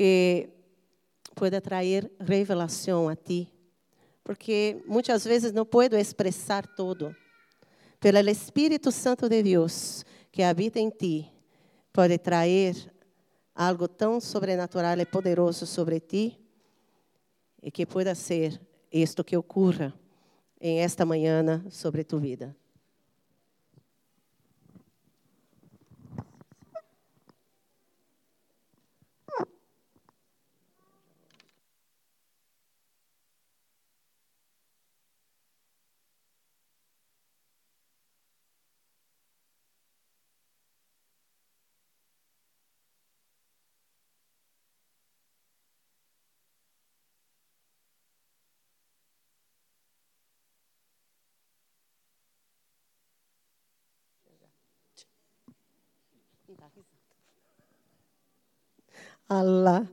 que pueda trazer revelação a ti, porque muitas vezes não puedo expressar todo, pelo Espírito Santo de Deus que habita em ti, pode trazer algo tão sobrenatural e poderoso sobre ti e que pueda ser isto que ocorra em esta manhã sobre tu vida. Allah.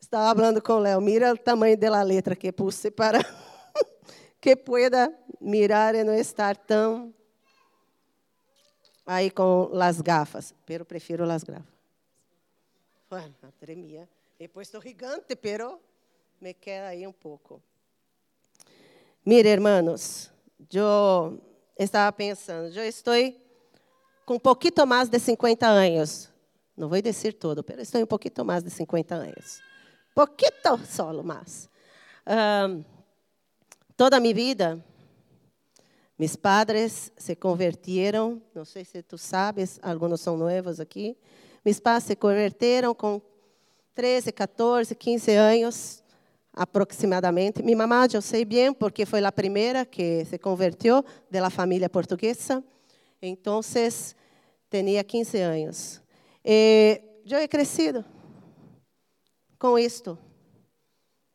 Estava falando com Léo, mira o tamanho da letra que puse para que pueda mirar e não estar tão aí com as gafas. Pero prefiro as gafas. Bueno, tremia. He puesto gigante, pero me queda aí um pouco. Mire, hermanos, eu estava pensando, eu estou com um pouquinho mais de 50 anos. Não vou dizer todo, mas estou um pouquinho mais de 50 anos. Pouquito solo mais. Um, toda a minha vida, meus padres se converteram, não sei se tu sabes, alguns são novos aqui. Meus pais se converteram com 13, 14, 15 anos aproximadamente. Minha mamãe, eu sei bem, porque foi a primeira que se converteu da família portuguesa. Então, tinha 15 anos. Eu he crescido com isto,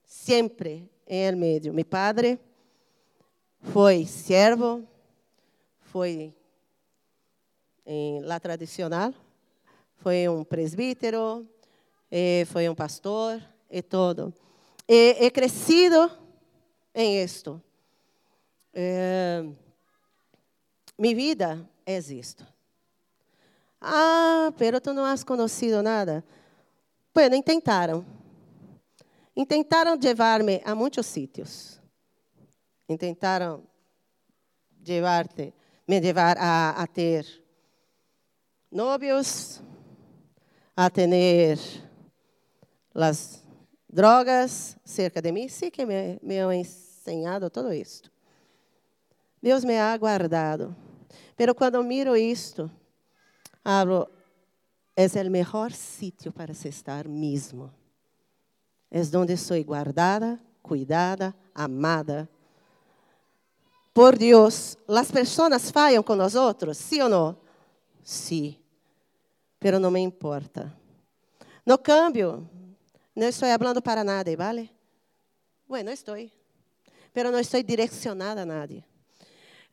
sempre em el meio. Meu padre foi servo, foi em la tradicional, foi um presbítero, foi um pastor e todo. E he crescido em isto. É, minha vida é isto. Ah, pero tu não has conhecido nada. Bueno, intentaram. Intentaram levar-me a muitos sítios. Intentaram llevarte, me levar a, a ter novios, a ter as drogas cerca de mim. Sim que me, me han ensinado todo isto. Deus me ha guardado. Pero quando miro isto, Hablo, es el mejor sitio para se estar mesmo. Es donde soy guardada, cuidada, amada. Por Deus, as pessoas falham com nós outros, sim ou não? Sim, pero não me importa. No cambio, não estou falando para nadie, ¿vale? Bueno, estou, pero não estou direcionada a nadie.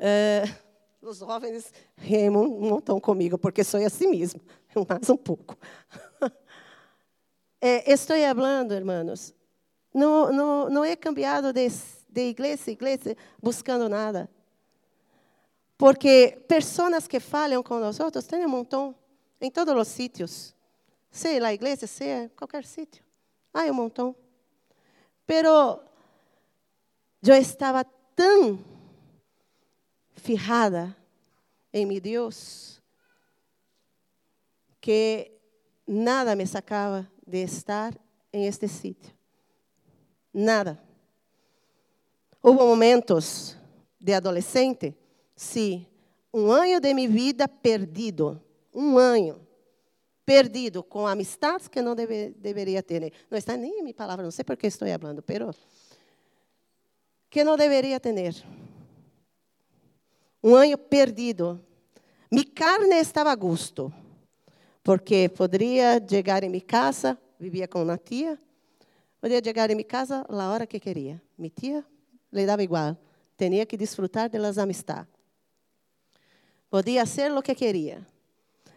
Uh, os jovens remam um montão comigo, porque sou assim mesmo, mais um pouco. É, estou falando, irmãos, não, não, não é cambiado de, de igreja a igreja buscando nada. Porque pessoas que falham com nós outros tem um montão em todos os sítios. Seja na igreja, seja qualquer sítio. Há um montão. Pero eu estava tão fijada em meu Deus que nada me sacava de estar em este sítio. Nada. Houve momentos de adolescente, sim, um ano de minha vida perdido, um ano perdido com amistades que não deve, deveria ter. Não está nem em minha palavra, não sei por que estou falando, pero que não deveria ter um ano perdido. Minha carne estava a gosto, porque poderia chegar em minha casa, vivia com uma tia, poderia chegar em minha casa a hora que queria. Minha tia lhe dava igual, tinha que desfrutar das amistades. Podia ser o que queria.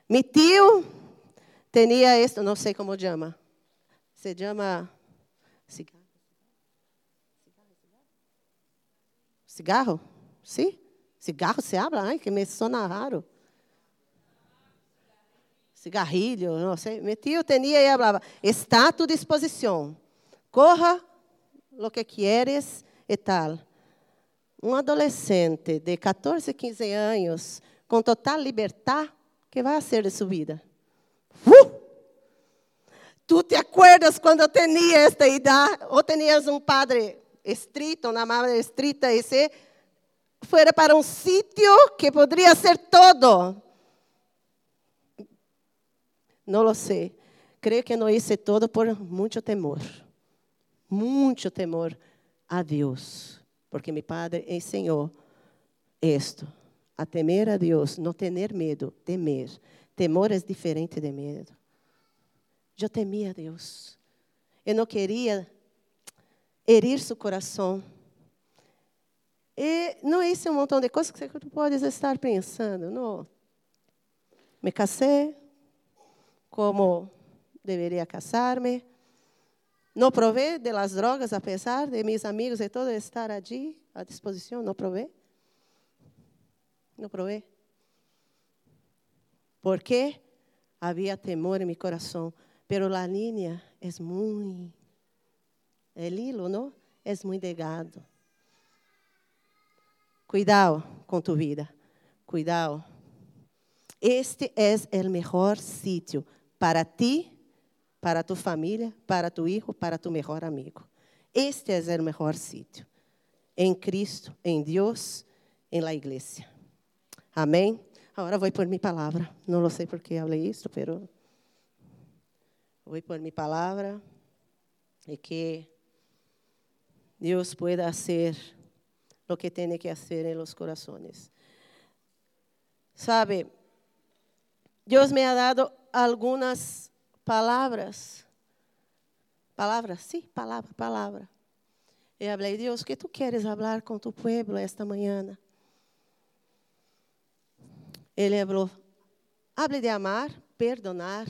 Meu tio tinha isto, não sei como chama. Se chama cigarro. Cigarro? Sim? Cigarro se habla? Ai, que me sona raro. cigarrilho, não sei. Mi tío tenía y hablaba, está a tu disposición, corra lo que quieres e tal. Um adolescente de 14, 15 anos, com total liberdade, que vai ser de sua vida? Uh! Tu te acuerdas quando eu tinha esta idade? Ou tinhas um padre estrito, uma madre estrita, e se fuera para um sítio que poderia ser todo. Não lo sei. Creio que não hice todo por muito temor. Muito temor a Deus. Porque meu padre ensinou isto. A temer a Deus, não ter medo, temer. Temor é diferente de medo. Eu temia a Deus. Eu não queria herir seu coração. E não é esse um montão de coisas que você pode estar pensando. Não. Me casei como deveria casar-me. Não provei de las drogas, apesar de meus amigos e todo estar ali à disposição. Não provei. Não provei. Porque havia temor em meu coração. Pero la línea es muy, el hilo, ¿no? Es muy delgado. Cuidado com tu vida. Cuidado. Este es el mejor sitio para ti, para tu família, para tu hijo, para tu mejor amigo. Este es el mejor sitio. En Cristo, en Dios, en la iglesia. Amém? Agora vou por minha palavra. Não sei por que falei isso, pero Vou por minha palavra e que Deus pueda hacer lo que tem que hacer en los corazones. Sabe, Deus me ha dado algumas palavras. Palavras, sim, sí, palavra, palavra. E falei, Deus, que tu queres falar com tu pueblo esta manhã? Ele falou, hable de amar, perdonar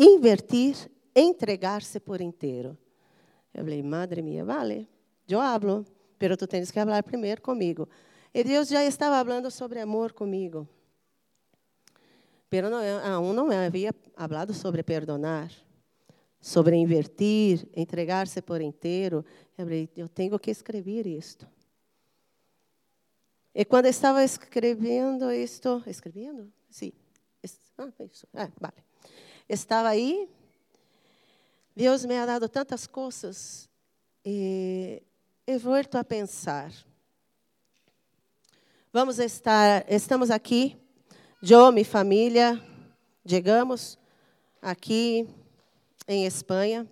invertir, entregar-se por inteiro. Eu falei, madre minha, vale, eu hablo, pero tu tens que falar primeiro comigo. E Deus já estava falando sobre amor comigo. Pero não, aún não havia falado sobre perdonar, sobre invertir, entregar-se por inteiro. Eu falei, eu tenho que escrever isto. E quando estava escrevendo isto, escrevendo? Sim. Ah, isso. Ah, vale estava aí. Deus me ha dado tantas coisas e vuelto a pensar. Vamos estar, estamos aqui, minha família, chegamos aqui em Espanha.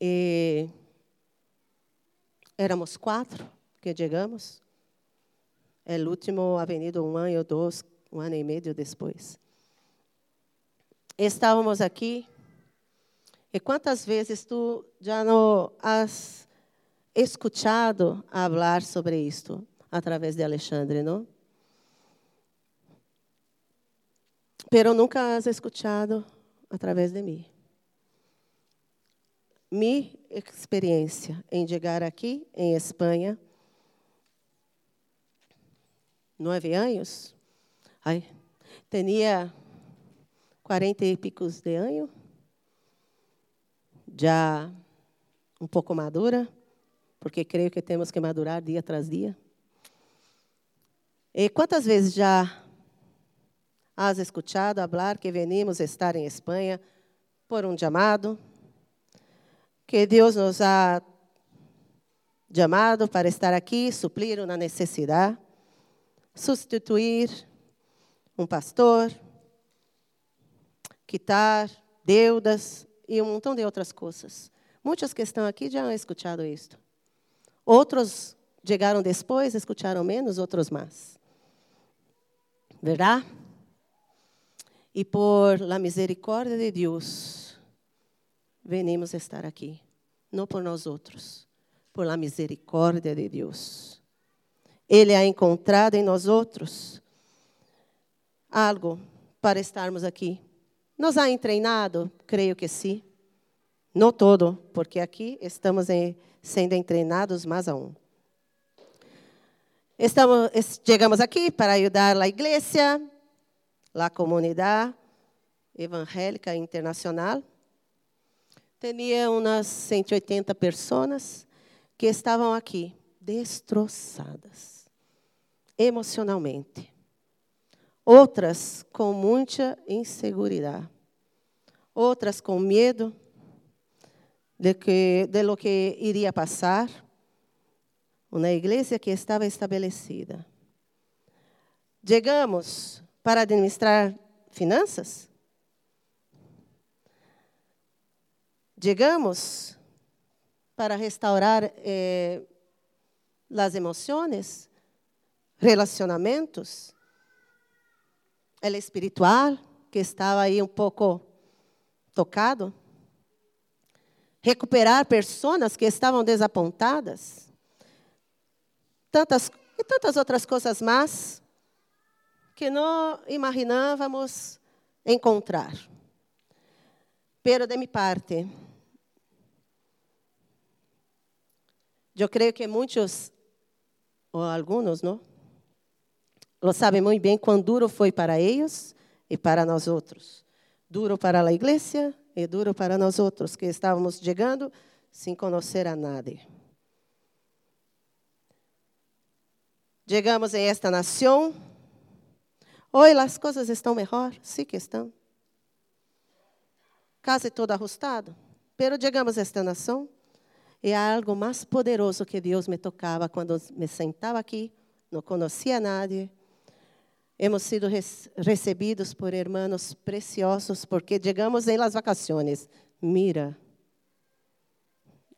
E éramos quatro que chegamos. É o último avenido um ano ou dois, um ano e meio depois estávamos aqui. E quantas vezes tu já não has escutado falar sobre isto através de Alexandre, não? Pero nunca has escutado através de mim. Minha experiência em chegar aqui em Espanha, nove anos, ai, tinha quarenta e picos de ano, já um pouco madura, porque creio que temos que madurar dia tras dia. E quantas vezes já has escuchado falar que venimos estar em Espanha por um chamado, que Deus nos ha chamado para estar aqui, suprir uma necessidade, substituir um pastor, quitar, deudas e um montão de outras coisas. Muitos que estão aqui já han escutado isto. Outros chegaram depois, escutaram menos, outros mais. Verdade? E por la misericórdia de Deus, venimos estar aqui. Não por nós outros, por la misericórdia de Deus. Ele ha encontrado em nós outros algo para estarmos aqui. Nos ha treinado? Creio que sim. Não todo, porque aqui estamos sendo treinados mais a um. Estamos, chegamos aqui para ajudar a igreja, la comunidade evangélica internacional. Tinha umas 180 pessoas que estavam aqui destroçadas emocionalmente. Outras com muita insegurança. Outras com medo de, que, de lo que iria passar. Uma igreja que estava estabelecida. Chegamos para administrar finanças? Chegamos para restaurar eh, as emoções, relacionamentos, o espiritual, que estava aí um pouco tocado, recuperar pessoas que estavam desapontadas, tantas e tantas outras coisas mais que não imaginávamos encontrar. Pero de minha parte, Eu creio que muitos, ou alguns, não? Lo sabem muito bem quão duro foi para eles e para nós outros. Duro para a igreja e duro para nós outros que estávamos chegando sem conhecer a nadie. Chegamos em esta nação. Hoje as coisas estão melhor, sim que estão. Quase todo ajustado. Pero chegamos a esta nação é algo mais poderoso que Deus me tocava quando me sentava aqui, não conhecia nadie. Hemos sido recebidos por hermanos preciosos porque chegamos em las vacaciones. Mira,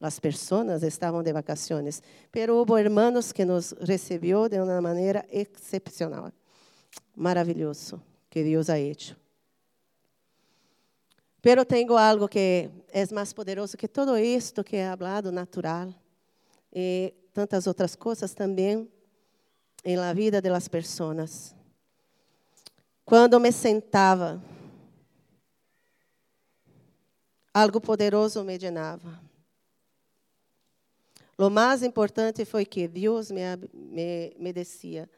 as pessoas estavam de vacaciones, pero houve hermanos que nos recebeu de uma maneira excepcional. Maravilhoso que Deus ha hecho. Pero tenho algo que é mais poderoso que todo isto que é hablado natural e tantas outras coisas também em la vida de las pessoas. Quando me sentava, algo poderoso me llenava. O mais importante foi que Deus me, me, me dizia: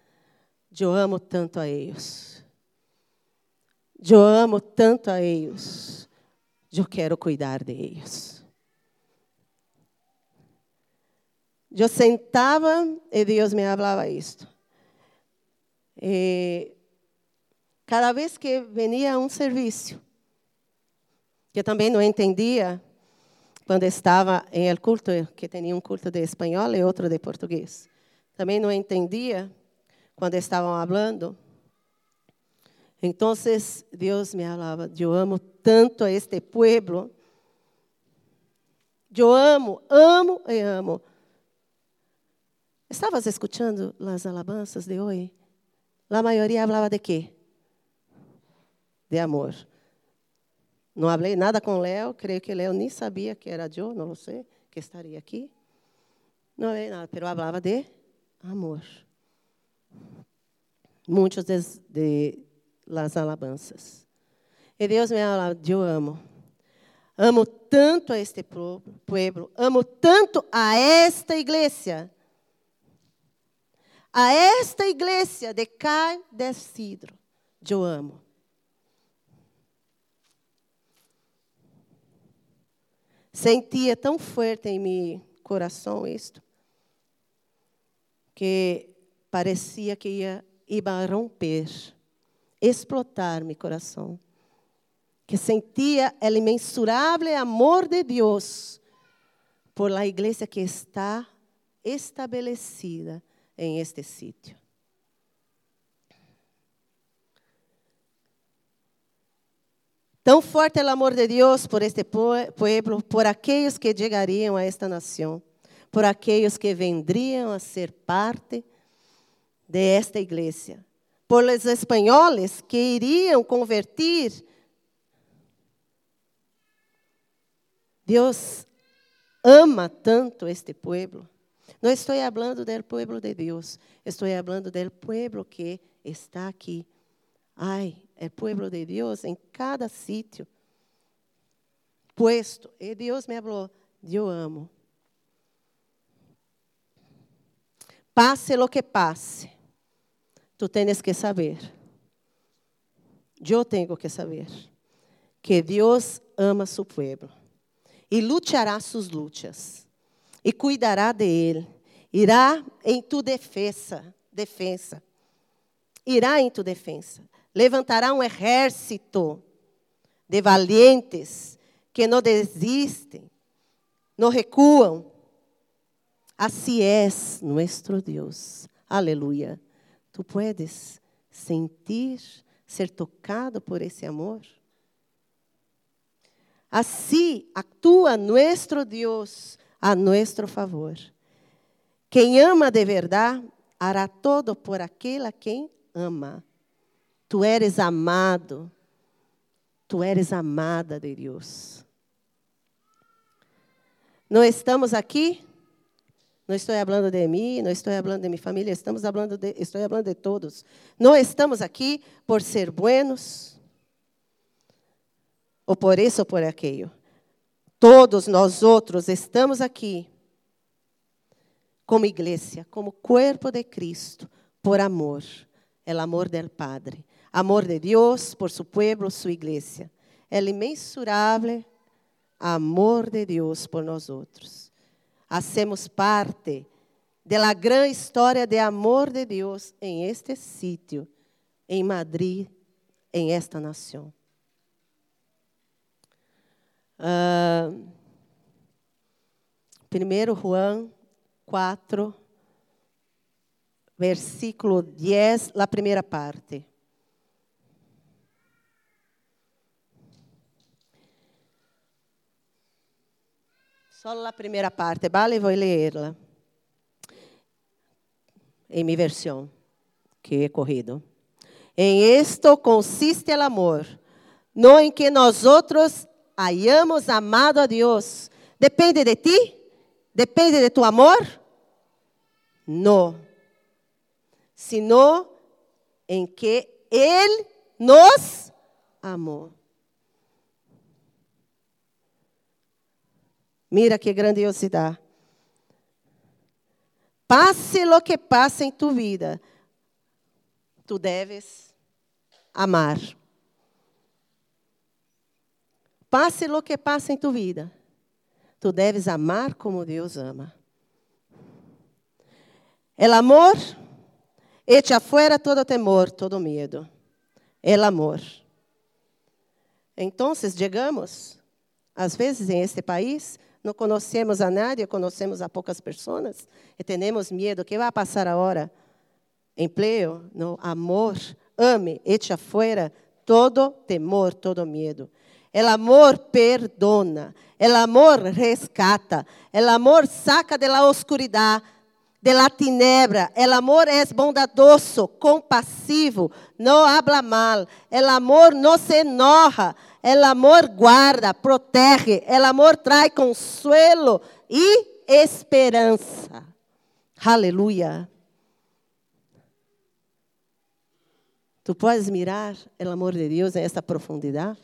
Eu amo tanto a eles. Eu amo tanto a eles eu quero cuidar deles. Eu sentava e Deus me falava isto. E cada vez que venia um serviço, que eu também não entendia quando estava em el culto, que tinha um culto de espanhol e outro de português. Também não entendia quando estavam falando. Então, Deus me falava, eu amo tanto a este pueblo. Eu amo, amo e amo. Estavas escutando as alabanças de hoje? A maioria falava de quê? De amor. Não falei nada com Léo, creio que Léo nem sabia que era eu, não sei, que estaria aqui. Não falei nada, mas falava de amor. Muitos de, de las alabanças. E Deus me fala, eu amo. Amo tanto a este pueblo, amo tanto a esta igreja. A esta igreja de Cai de Cidro, eu amo. Sentia tão forte em meu coração isto, que parecia que ia, ia romper explotar meu coração. Que sentia o imensurável amor de Deus por la igreja que está estabelecida em este sítio. Tão forte é o amor de Deus por este pueblo, por aqueles que chegariam a esta nação, por aqueles que vendriam a ser parte de esta igreja por los espanhóis que iriam convertir. Deus ama tanto este pueblo. Não estou falando do pueblo de Deus, estou falando do pueblo que está aqui. Ai, é pueblo de Deus em cada sítio. Puesto, e Deus me falou, eu amo. Passe lo que passe tu tens que saber. eu tenho que saber que Deus ama seu povo e lutará suas lutas e cuidará de ele. Irá em tu defesa, defesa. Irá em tu defesa. Levantará um exército de valientes que não desistem, não recuam. Assim é nosso Deus. Aleluia. Tu puedes sentir, ser tocado por esse amor? Assim atua nosso Deus a nosso favor. Quem ama de verdade, hará todo por aquele a quem ama. Tu eres amado, tu eres amada de Deus. Não estamos aqui, não estou falando de mim, não estou falando de minha família, estamos falando de, estou falando de todos. Não estamos aqui por ser buenos, ou por isso ou por aquilo. Todos nós outros estamos aqui como igreja, como corpo de Cristo, por amor. É o amor del Padre. Amor de Deus por su pueblo, sua igreja. O imensurável amor de Deus por nós outros. Hacemos parte da grande história de amor de Deus em este sítio, em Madrid, em esta nação. Uh, primeiro Juan 4, versículo 10, a primeira parte. Só a primeira parte, vale? Vou ler-la. Em minha versão, que é corrido. Em isto consiste o amor, não em que nós outros hayamos amado a Deus. Depende de ti? Depende de tu amor? Não. Sino em que Ele nos amou. Mira que grandiosidade. Passe lo que passe em tu vida, tu deves amar. Passe lo que passe em tu vida. Tu deves amar como Deus ama. El amor echa fuera todo temor, todo medo. El amor. Então, chegamos, às vezes, em este país, não conhecemos a nadie, conhecemos a poucas pessoas e temos medo. que vai passar agora? Emprego? No, amor. Ame, echa fuera todo temor, todo medo. El amor perdona, el amor rescata, el amor saca de la oscuridad, de la tinebra. El amor es bondadoso, compasivo, no habla mal. El amor no se enoja. El amor guarda, protege. El amor trae consuelo y esperanza. Aleluya. Tu puedes mirar el amor de Deus em esta profundidade?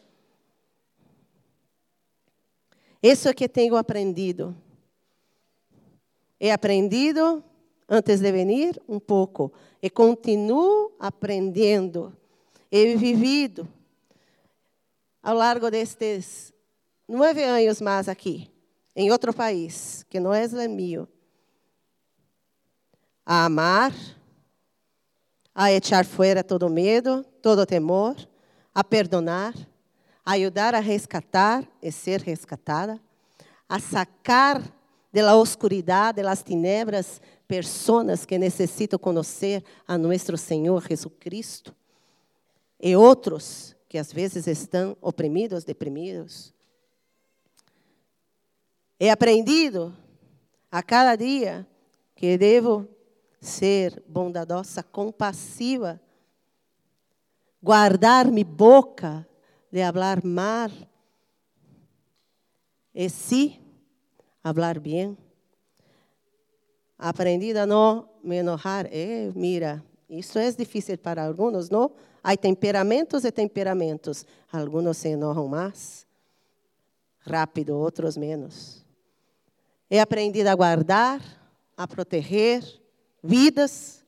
Isso é que tenho aprendido. He aprendido antes de venir um pouco e continuo aprendendo. He vivido ao largo destes nove anos mais aqui, em outro país, que não é meu, a amar, a echar fora todo medo, todo temor, a perdonar, ajudar a rescatar e ser rescatada, a sacar de la oscuridad, de las tinebras, pessoas que necessitam conhecer a nosso Senhor Jesucristo e outros que às vezes estão oprimidos, deprimidos. He aprendido a cada dia que devo ser bondadosa, compassiva, guardar minha boca de hablar mal, e sí hablar bien. Aprendido a não me enojar. Eh, mira, isso é difícil para alguns, não? Há temperamentos e temperamentos. Alguns se enojam mais rápido, outros menos. He aprendido a guardar, a proteger vidas,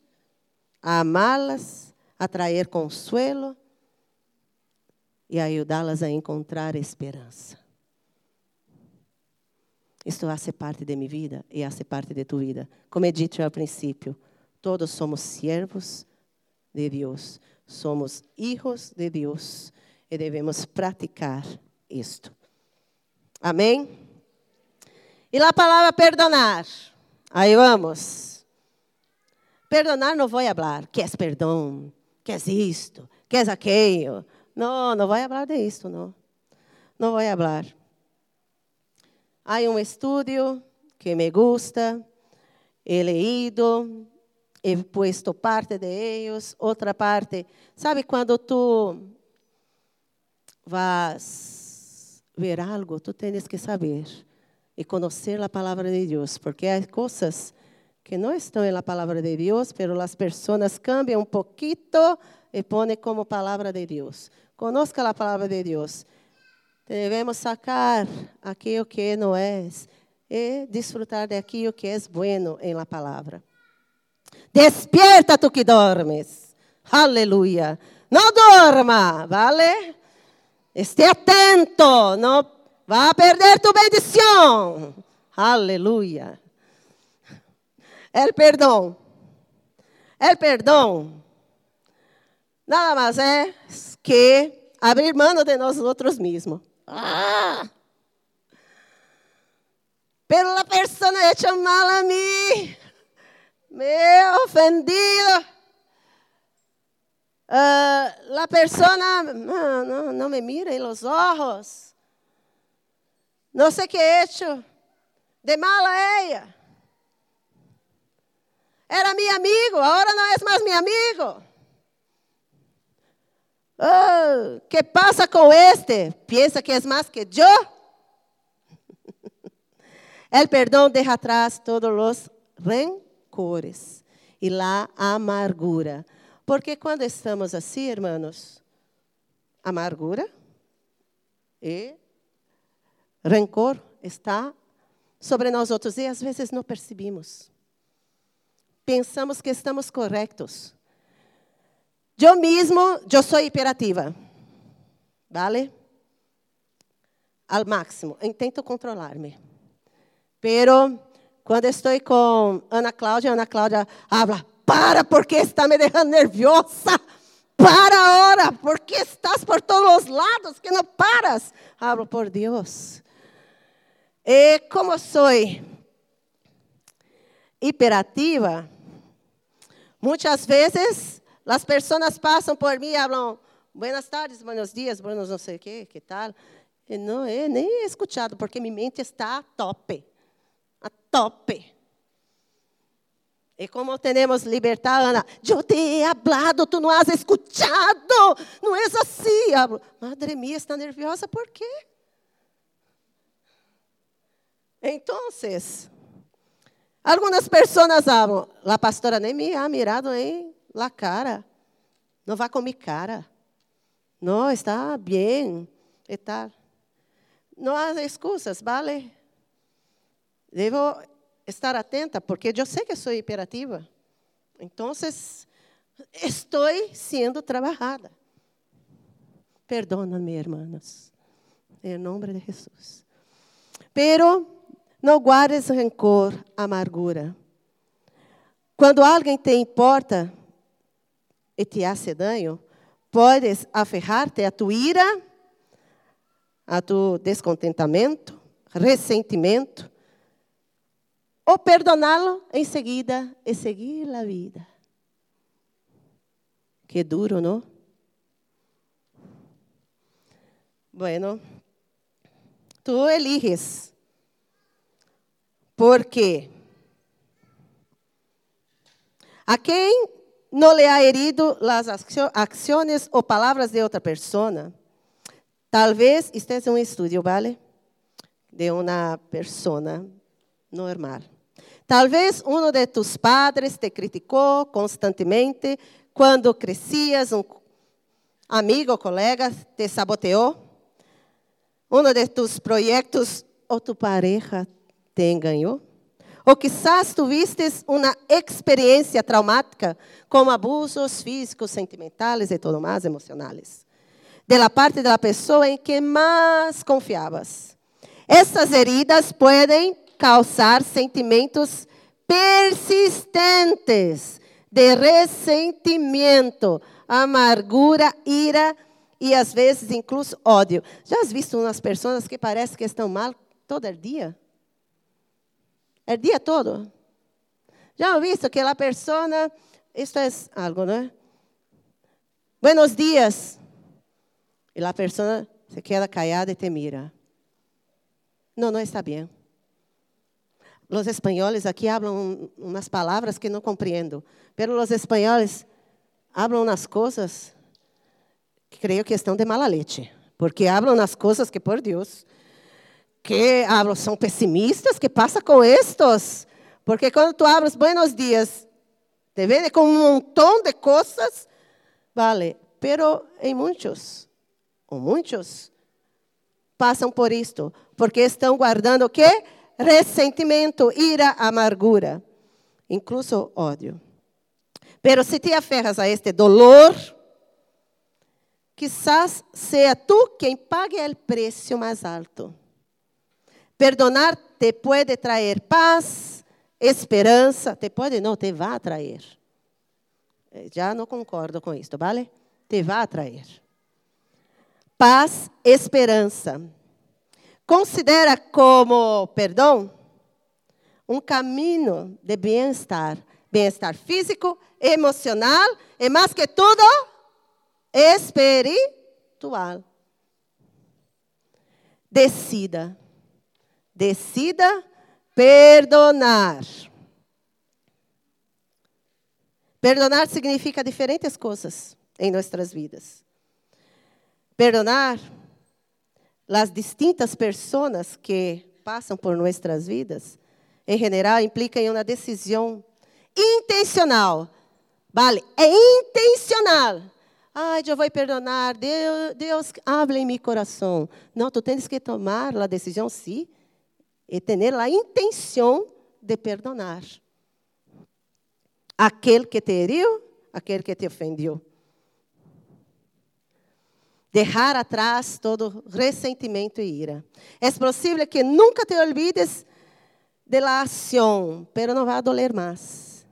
a amá-las, a trazer consuelo e ajudá-las a encontrar esperança. Isto faz parte de minha vida e faz parte de tua vida. Como é dito ao princípio, todos somos servos de Deus, somos hijos de Deus e devemos praticar isto. Amém? E a palavra perdonar. Aí vamos. Perdonar não vou falar. Queres perdão? Queres isto? Queres aquilo? Não, não vou falar de isto, não. Não vou falar. Há um estudo que me gusta, he leído, he puesto parte de eles, outra parte. Sabe quando tu vas ver algo, tu tens que saber e conhecer a palavra de Deus, porque há coisas que não estão na palavra de Deus, mas as pessoas cambiam um pouquito e põem como palavra de Deus. Conozca a palavra de Deus. Devemos sacar aquilo que não é e desfrutar de aquilo que é bueno em la palavra. Despierta tu que dormes. Aleluia. Não dorma, vale? Esté atento, não vá perder tu bendição. Aleluia. El perdão. El perdão. Nada mais é que abrir mão de nós outros mesmos. Ah! Pero la persona hecho mal a mí, me he ofendido. Uh, la persona no, no, no, me mira en los ojos. No sé qué he hecho de mal a ella. Era mi amigo, ahora no es más mi amigo. Oh, ¿Qué pasa con este? ¿Piensa que es más que yo? El perdón deja atrás todos los rencores y la amargura. Porque quando estamos assim, hermanos, amargura e rancor está sobre nós outros e às vezes não percebemos. Pensamos que estamos corretos. Eu mesmo, eu sou hiperativa. ¿Vale? Al máximo. Intento controlar-me. Pero quando estou com Ana Cláudia, Ana Cláudia habla, para porque está me deixando nerviosa. Para ahora, porque estás por todos os lados que não paras. Hablo por Deus. E como sou hiperativa, muitas vezes as pessoas passam por mim e falam, buenas tardes, buenos dias, buenos não sei o quê, que tal. E não é nem escutado, porque minha mente está a tope. A tope. E como temos libertad, Ana, eu te he hablado, tu não has escuchado, não é assim. Madre mia, está nerviosa, por quê? Então, algumas pessoas falam, a pastora nem me ha mirado, hein? la cara. Não vá com mi cara. Não, está bem. E tal. Não há excusas, vale? Devo estar atenta, porque eu sei que sou hiperativa. Então, estou sendo trabalhada. Perdona-me, hermanas. Em nome de Jesus. Pero não guardes rancor, amargura. Quando alguém te importa, e te hace daño, podes aferrar-te a tu ira, a tu descontentamento, ressentimento, ou perdoná-lo em seguida e seguir a vida. Que duro, não? Bueno, tu eliges. Porque a quem no le ha herido las acciones o palabras de otra persona. Tal vez este es un estudio, ¿vale? De una persona normal. Tal vez uno de tus padres te criticó constantemente quando crescias, um amigo colega te saboteou. Um de tus projetos ou tu pareja te enganou. Ou quizás tuviste uma experiência traumática com abusos físicos, sentimentais e tudo mais, emocionais. de la parte de la pessoa em que mais confiabas. Essas heridas podem causar sentimentos persistentes de ressentimento, amargura, ira e às vezes incluso ódio. Já has visto umas pessoas que parece que estão mal todo dia? O dia todo. Já has visto que a pessoa, isto é algo, não é? Buenos dias. E a pessoa se queda callada e te mira. Não, não está bem. Os espanhóis aqui falam umas palavras que não compreendo, pero os espanhóis falam umas coisas que creio que estão de mala leite, porque falam umas coisas que, por Deus, que hablam, são pessimistas, que passa com estes? Porque quando tu abres buenos dias, te vende com um montão de coisas, vale, pero em muitos, ou muitos, passam por isto, porque estão guardando o quê? Ressentimento, ira, amargura, incluso ódio. Pero se te aferras a este dolor, quizás sea tú quien pague el precio más alto. Perdonar te puede traer paz, esperança, te pode não, te vai atrair. Já não concordo com isso, vale? Te vai atrair. Paz, esperança considera como perdão um caminho de bem-estar, bem-estar físico, emocional e mais que tudo espiritual. Decida, decida perdonar. Perdonar significa diferentes coisas em nossas vidas. Perdonar as distintas pessoas que passam por nossas vidas, em geral, implicam uma decisão intencional. Vale, é intencional. Ai, eu vou perdonar. Deus, Deus habla em meu coração. Não, tu tens que tomar a decisão, sim, e ter a intenção de perdonar. Aquele que te heriu, aquele que te ofendeu. Dejar atrás todo ressentimento e ira. É possível que nunca te olvides de la acción, pero não vai doler mais.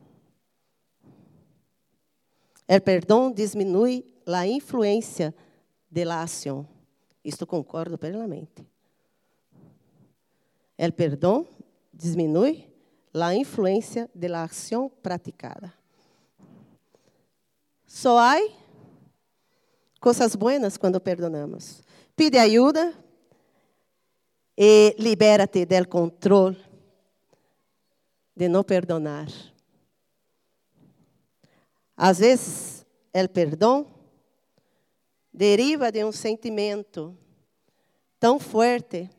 O perdão diminui a influência de la acción. Isto concordo plenamente. O perdão diminui a influência de la acción praticada. Só há Coisas buenas quando perdonamos. Pide e libera-te del controle de não perdonar. Às vezes, o perdão deriva de um sentimento tão forte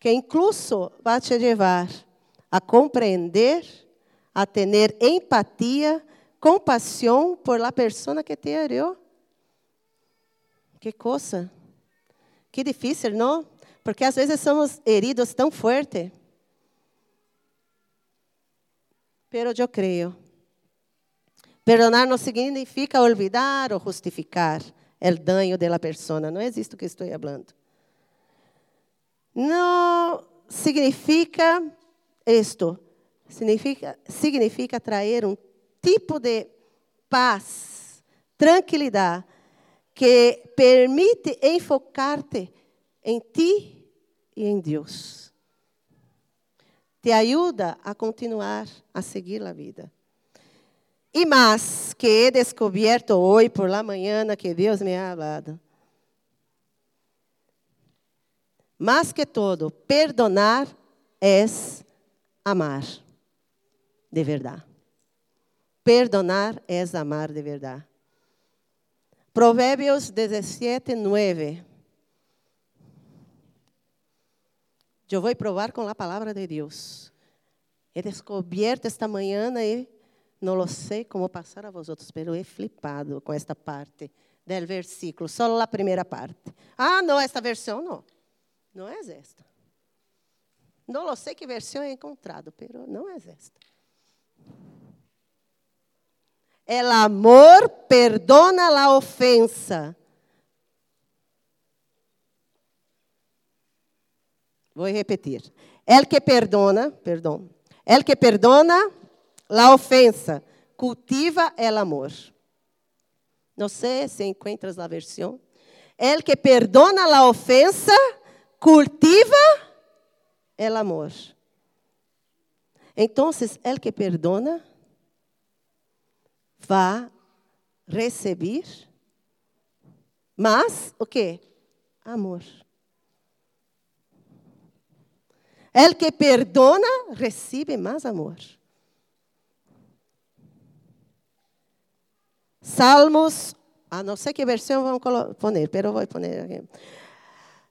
que incluso vai te levar a compreender, a ter empatia, compaixão por la pessoa que te heriu. Que coisa. Que difícil, não? Porque às vezes somos heridos tão forte. Pero eu creio. Perdonar não significa olvidar ou justificar o dano da pessoa. Não é isso que estou falando. Não significa isto. Significa, significa trazer um tipo de paz, tranquilidade que permite enfocar-te em ti e em Deus. Te ajuda a continuar a seguir a vida. E mais que he descoberto hoje por la manhã que Deus me ha hablado. Mais que todo, perdonar é amar de verdade. Perdonar é amar de verdade. Provérbios 17, 9. Eu vou provar com a palavra de Deus. He descoberto esta manhã e não sei como passar a vosotros, pero he flipado com esta parte del versículo, só a primeira parte. Ah, não, esta versão não. Não é esta. Não sei que versão he encontrado, pero não é esta. El amor perdona la ofensa. Vou repetir. El que perdona, perdão. El que perdona la ofensa, cultiva el amor. Não sei se encontras la versão. El que perdona la ofensa, cultiva el amor. Então, el que perdona vai receber mas o que? Amor. El que perdona recebe mais amor. Salmos, a não ser que versão vamos pôr, pero vou pôr aqui.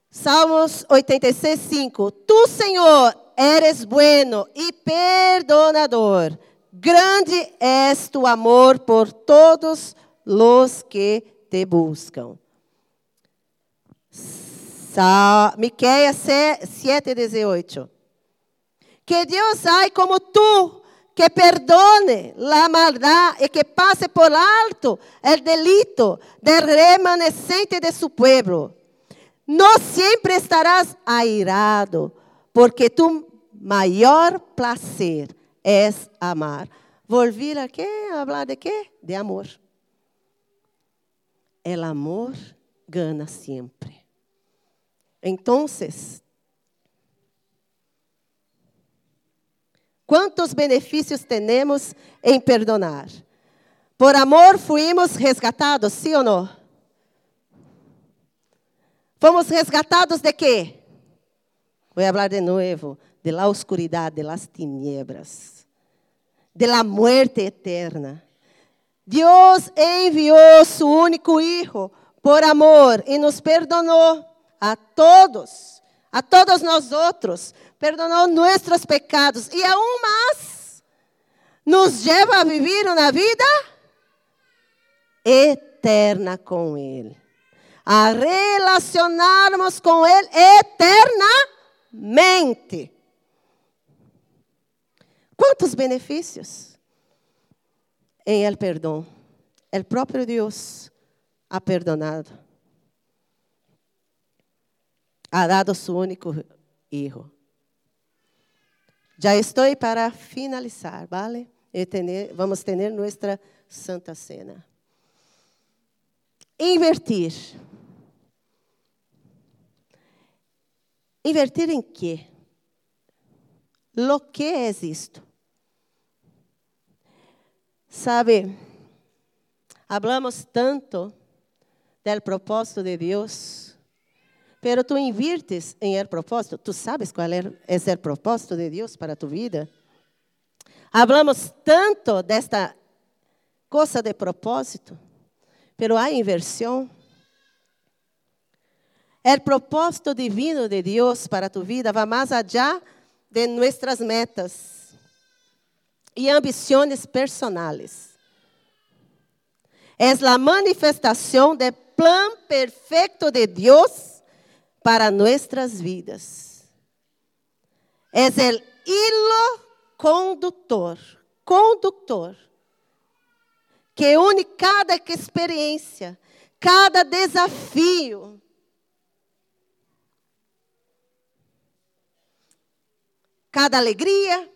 Salmos 86, 5. Tu, Senhor, eres bueno e perdonador. Grande és tu amor por todos os que te buscam. Miqueias 7, 18. Que Deus hay como tu, que perdone la maldad y que pase por alto el delito del remanescente de su pueblo. No siempre estarás airado, porque tu maior placer es amar. Volver a quê? A hablar de quê? De amor. El amor gana sempre. Então, quantos benefícios temos em perdonar? Por amor fuimos resgatados, sim ou não? Fomos resgatados de quê? Vou falar de novo, de la oscuridad, de las tiniebras, de la muerte eterna. Deus enviou su único Hijo por amor e nos perdonou a todos, a todos nós outros, perdonou nossos pecados e aún mais nos leva a viver uma vida eterna com Ele, a relacionarmos com Ele eternamente. Quantos benefícios em El perdão? O próprio Deus ha perdonado ha dado su único hijo. Já estou para finalizar, ¿vale? Tener, vamos ter nossa Santa Cena. Invertir. Invertir em quê? Lo que é isto? Sabe, hablamos tanto del propósito de Deus pero tu invirtes em el propósito. Tu sabes qual é o propósito de Deus para tu vida? Hablamos tanto desta coisa de propósito, pero há inversão. O propósito divino de Deus para tu vida vai mais allá de nossas metas e ambições personales. É a manifestação do plano perfeito de Deus para nuestras vidas. Es el hilo condutor, condutor, que une cada experiência, cada desafio. Cada alegria,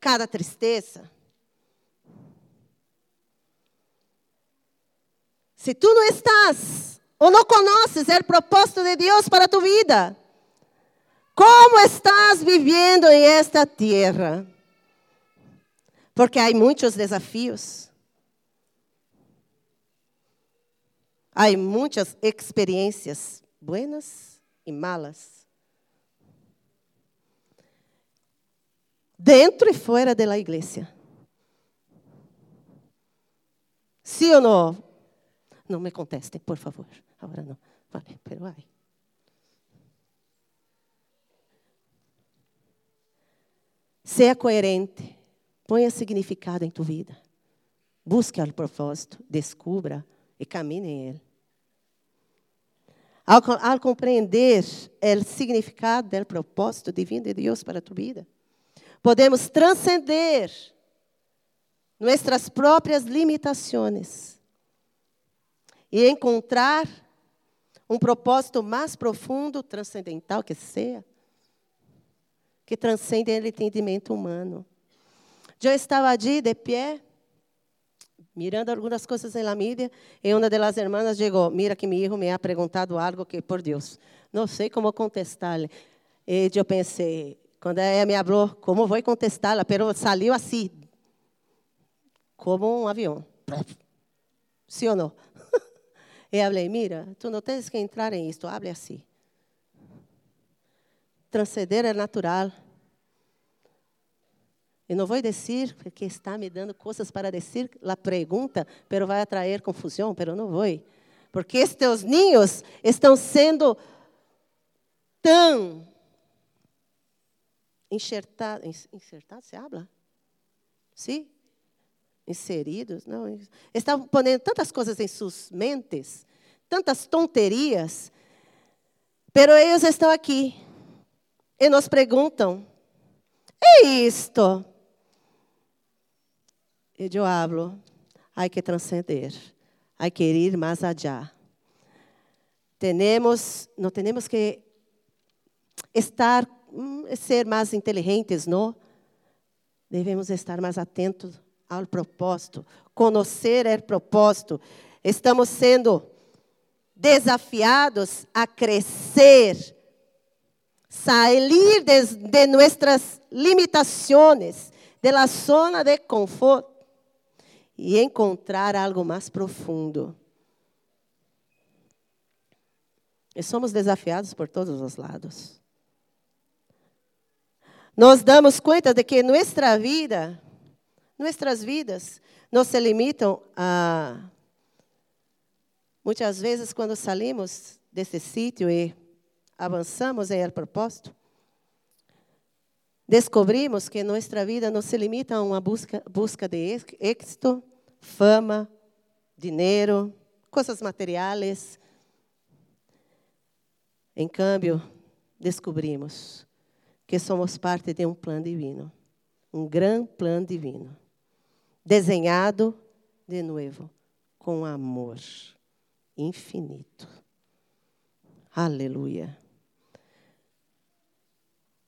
cada tristeza. Se tu não estás ou não conheces o propósito de Deus para tu vida? Como estás vivendo em esta terra? Porque há muitos desafios. Há muitas experiências buenas e malas. Dentro e fora da igreja. Sim ou não? Não me contestem, por favor. Agora não. Vale, pero vai. Seja coerente. Ponha significado em tu vida. Busque o propósito, descubra e camine em ele. Ao, ao, compreender o significado do propósito divino de Deus para tu vida, podemos transcender nossas próprias limitações e encontrar um propósito mais profundo, transcendental que seja. que transcende o entendimento humano. Eu estava ali de pé, mirando algumas coisas na mídia, e uma das irmãs chegou, mira que meu filho me ha perguntado algo que, por Deus, não sei como contestar-lhe. E eu pensei, quando ela me falou, como vou contestá-la? Pero saiu assim, como um avião. Sim ou não? E falei, mira, tu não tens que entrar em isto, hable assim. Transcender é natural. E não vou dizer, porque está me dando coisas para dizer a pergunta, pero vai atrair confusão, pero não vou. Porque estes ninhos estão sendo tão enxertados, enxertados, se habla? Sim? Inseridos, não. Estão pondo tantas coisas em suas mentes, tantas tonterias, pero eles estão aqui e nos perguntam, é isto? E eu hablo, há que transcender, há que ir mais allá. Tenemos, não temos que estar, ser mais inteligentes, não? Devemos estar mais atentos ao propósito, conhecer o propósito. Estamos sendo desafiados a crescer, sair de, de nossas limitações, de la zona de conforto e encontrar algo mais profundo. E somos desafiados por todos os lados. Nós damos conta de que nossa vida, nossas vidas, não se limitam a. Muitas vezes, quando saímos desse sítio e avançamos em el propósito, descobrimos que nossa vida não se limita a uma busca, busca de êxito, fama, dinheiro, coisas materiais. Em câmbio, descobrimos que somos parte de um plano divino, um grande plano divino, desenhado de novo com amor infinito. Aleluia.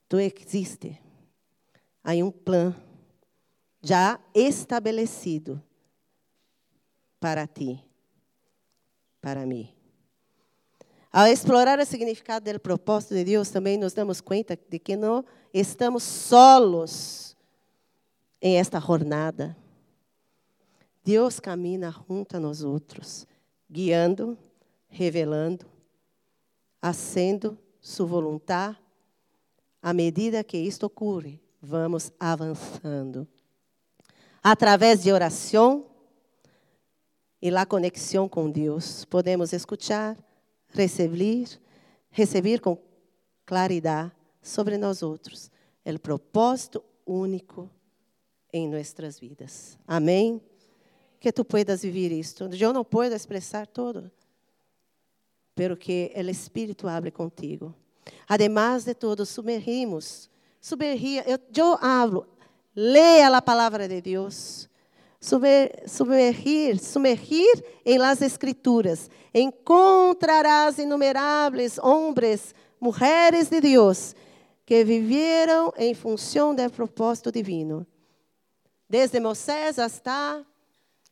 Tu existe. Há um plano já estabelecido para ti, para mim. Ao explorar o significado do propósito de Deus, também nos damos conta de que não estamos solos em esta jornada. Deus caminha junto a nós outros, guiando, revelando, fazendo sua vontade. À medida que isto ocorre, vamos avançando. Através de oração, e la conexão com Deus. Podemos escutar, receber, receber com claridade sobre nós outros o propósito único em nossas vidas. Amém? Que tu puedas viver isto. Eu não posso expressar todo, pero que o Espírito abre contigo. Además de tudo, submergimos, submergia, eu, eu hablo, leia a palavra de Deus submergir, sumergir em las escrituras. Encontrarás inumeráveis homens, mulheres de Deus, que viveram em função do propósito divino. Desde Moisés até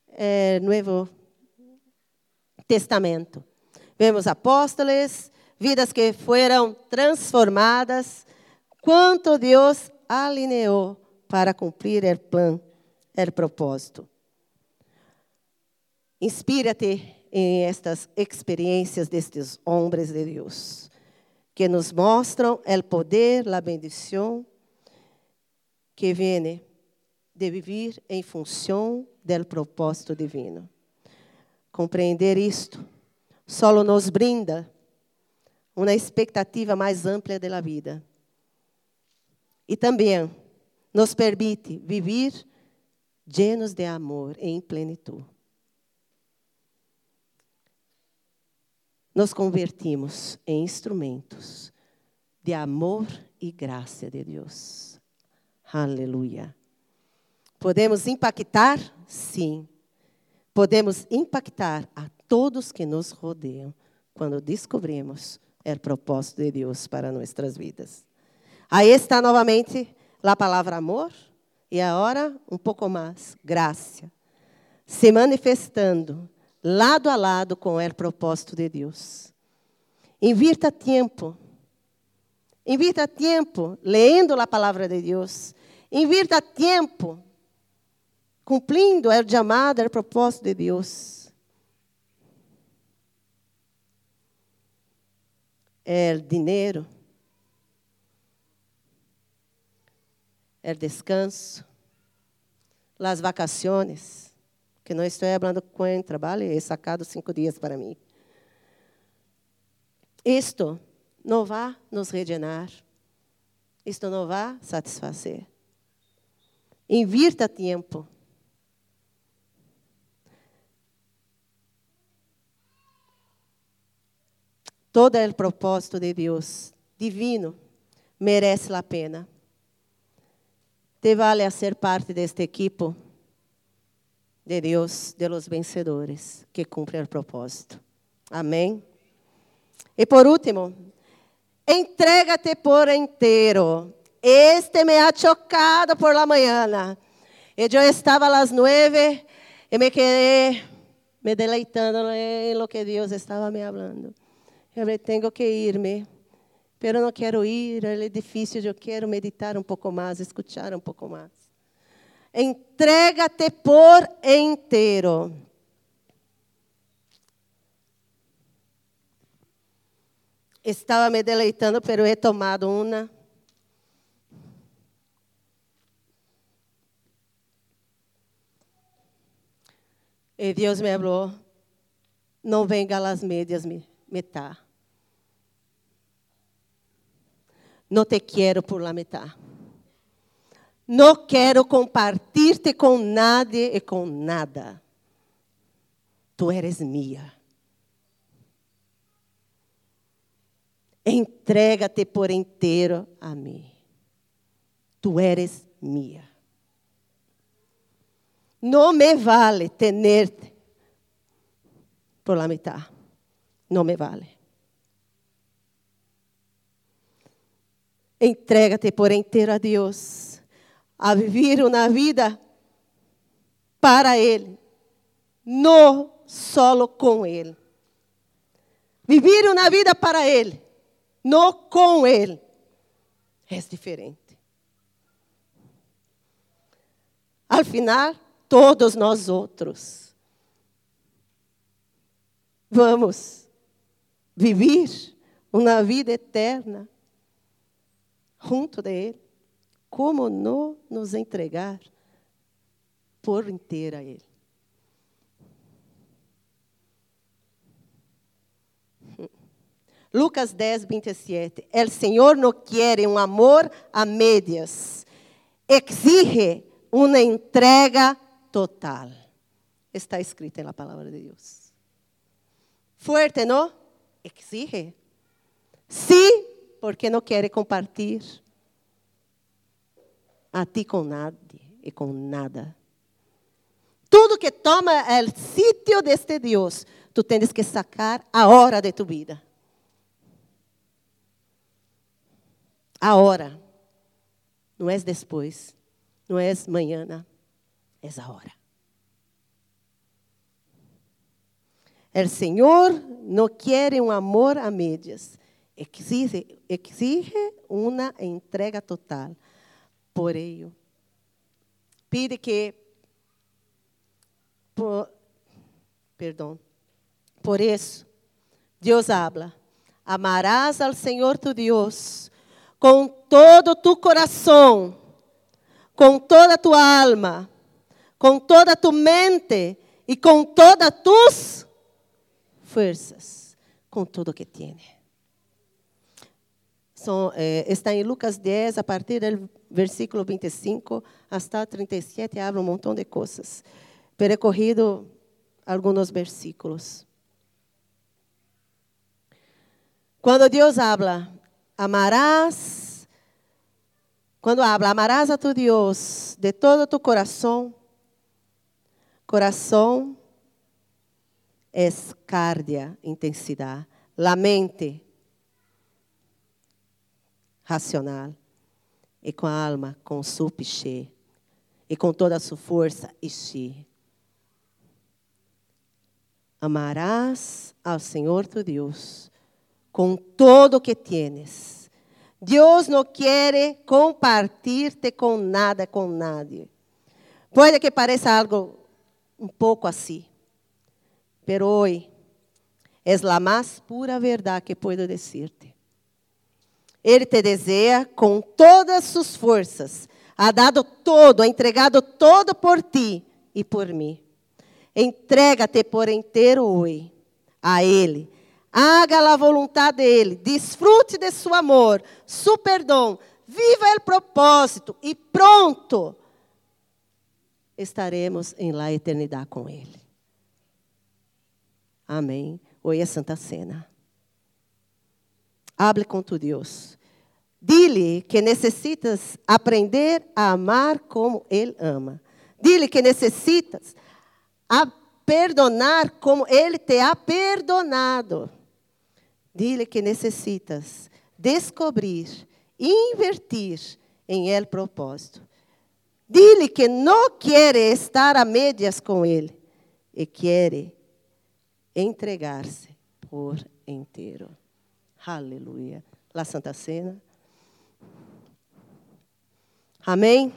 é, Novo Testamento. Vemos apóstolos, vidas que foram transformadas, quanto Deus alineou para cumprir o plano el propósito. Inspira-te em estas experiências destes homens de Deus, que nos mostram o poder, a bendição que vem de viver em função do propósito divino. Compreender isto só nos brinda uma expectativa mais ampla da vida. E também nos permite viver llenos de amor em plenitude. Nos convertimos em instrumentos de amor e graça de Deus. Aleluia. Podemos impactar? Sim. Podemos impactar a todos que nos rodeiam quando descobrimos o propósito de Deus para nossas vidas. Aí está novamente a palavra amor e agora um pouco mais, graça, se manifestando lado a lado com o propósito de Deus. Invirta tempo. Invirta tempo lendo a palavra de Deus. Invirta tempo cumprindo o chamado, o propósito de Deus. É dinheiro. É descanso. As vacações. Que não estou falando com trabalho, é sacado cinco dias para mim. Isto não vai nos regenerar. Isto não vai satisfazer. Invirta tempo. Todo o propósito de Deus divino merece a pena. Te vale a ser parte deste equipo de Deus, de los vencedores, que cumpre o propósito. Amém? E por último, entrega-te por inteiro. Este me ha chocado por la mañana. E eu estava às nove e me quedé me deleitando em lo que Deus estava me falando. Eu tenho que irme, pero não quero ir ao edifício, eu quero meditar um pouco mais, escutar um pouco mais. Entrega-te por inteiro. Estava me deleitando, pero he tomado uma. E Deus me falou: não venga às médias me metade. Não te quero por la metade. Não quero compartilhar-te com nadie e com nada. Tu eres minha. Entrega-te por inteiro a mim. Tu eres minha. Não me vale tenerte por la mitad. Não me vale. Entrega-te por inteiro a Deus, a viver uma vida para Ele, não solo com Ele. Viver uma vida para Ele, não com Ele, é diferente. Al final, todos nós outros vamos viver uma vida eterna junto de Ele. Como não nos entregar por inteira a Ele? Lucas 10, 27. El Senhor não quer um amor a medias. Exige uma entrega total. Está escrito na palavra de Deus. Fuerte, não? exige. Sí, porque não quer compartilhar a ti com nadie e com nada. Tudo que toma o sítio deste Deus, tu tens que sacar a hora de tu vida. A hora. Não é depois, não é amanhã, é a hora. O Senhor não quer um amor a medias. Exige, exige uma entrega total. Por ello, pide que, por, perdão, por isso, Deus habla, amarás ao Senhor tu Deus com todo tu coração, com toda tu alma, com toda tu mente e com todas tus fuerzas com tudo que tem. Son, eh, está em Lucas 10, a partir do versículo 25 até 37, abre um montão de coisas. Percorrido alguns versículos. Quando Deus habla, amarás, quando habla, amarás a tu Deus de todo tu coração, coração es cardia, intensidade. La mente, racional. e com a alma, com su piché, e com toda a sua força, ixi. Amarás ao Senhor tu Deus com todo o que tienes. Deus não quer compartilhar-te com nada, com nadie. Pode que pareça algo um pouco assim, pero hoje é a mais pura verdade que puedo dizer-te. Ele te deseja com todas as suas forças, ha dado todo, ha entregado todo por ti e por mim. Entrega-te por inteiro hoje a Ele. Haga a vontade dele, desfrute de seu amor, seu perdão, viva o propósito e pronto estaremos em la eternidade com Ele. Amém. Hoje é Santa Cena. Hable com tu Deus. Dile que necessitas aprender a amar como Ele ama. Dile que necessitas perdonar como Ele te ha perdonado. Dile que necessitas descobrir, invertir em El propósito. Dile que não quer estar a médias com Ele e quer entregar-se por inteiro. Aleluia. La Santa Cena. Amém?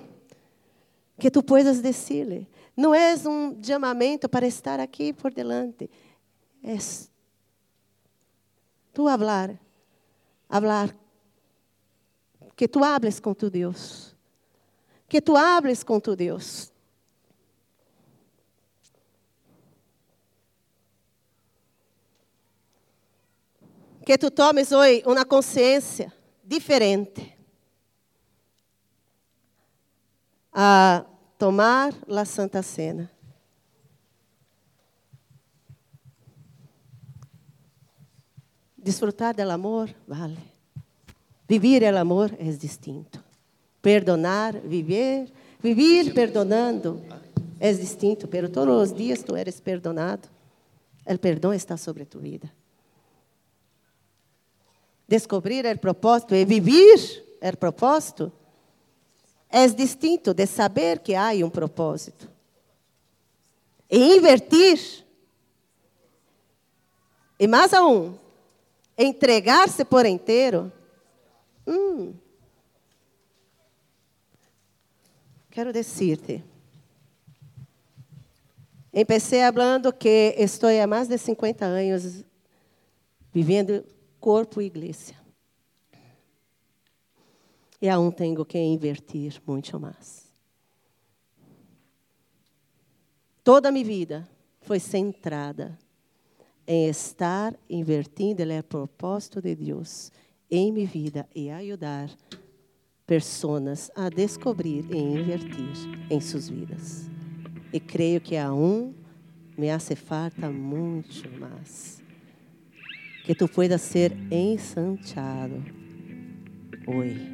Que tu puedas decirle. Não é um chamamento para estar aqui por delante. É tu hablar. Hablar. Que tu hables com tu Deus que tu hables com tu Deus. Que tu tomes hoje uma consciência diferente a tomar a Santa Cena. Desfrutar do amor, vale. Vivir o amor é distinto. Perdonar, viver, vivir perdonando é distinto, pero todos os dias tu eres perdonado. O perdão está sobre tu vida. Descobrir o propósito e vivir o propósito é distinto de saber que há um propósito. E invertir, e mais aún, entregar-se por inteiro. Hum, Quero dizer-te. Empecé falando que estou há mais de 50 anos vivendo corpo e igreja. E aún tenho que invertir muito mais. Toda a minha vida foi centrada em estar invertindo o propósito de Deus em minha vida e ajudar pessoas a descobrir e invertir em suas vidas. E creio que aún me hace falta muito mais. Que tu puedas ser ensanchado hoje,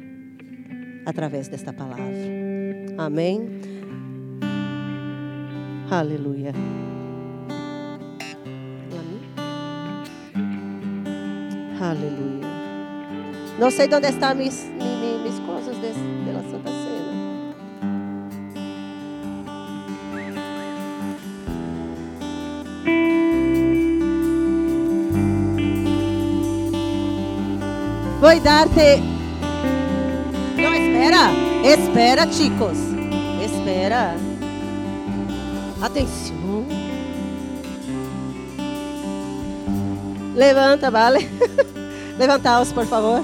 através desta palavra. Amém. Aleluia. Aleluia. Não sei onde está mis, mis, mis coisas de, de la Santa dar-te. Não, espera. Espera, chicos. Espera. Atenção. Levanta, vale? Levantaos, por favor.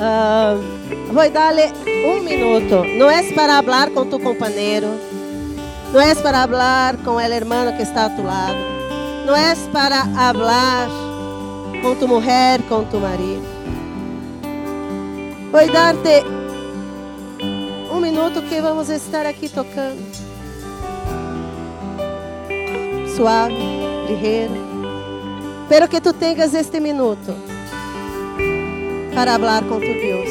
Uh, vou dar-lhe um minuto. Não é para falar com tu companheiro. Não é para falar com o irmão que está a tu lado. Não é para falar com tu mulher, com tu marido. Vou dar-te um minuto que vamos estar aqui tocando. Suave, ligeiro. Espero que tu tenhas este minuto para falar com tu Deus.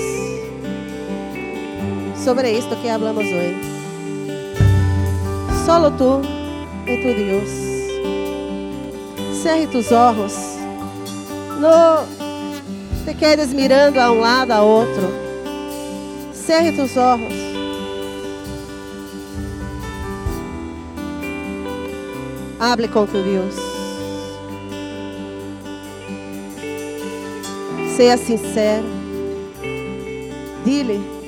Sobre isto que hablamos hoje. Solo tu e tu Deus. Cerre tus olhos. Não te quedes mirando a um lado a outro. Cerre tus ojos. Hable com tu Deus. Seja sincero. Dile.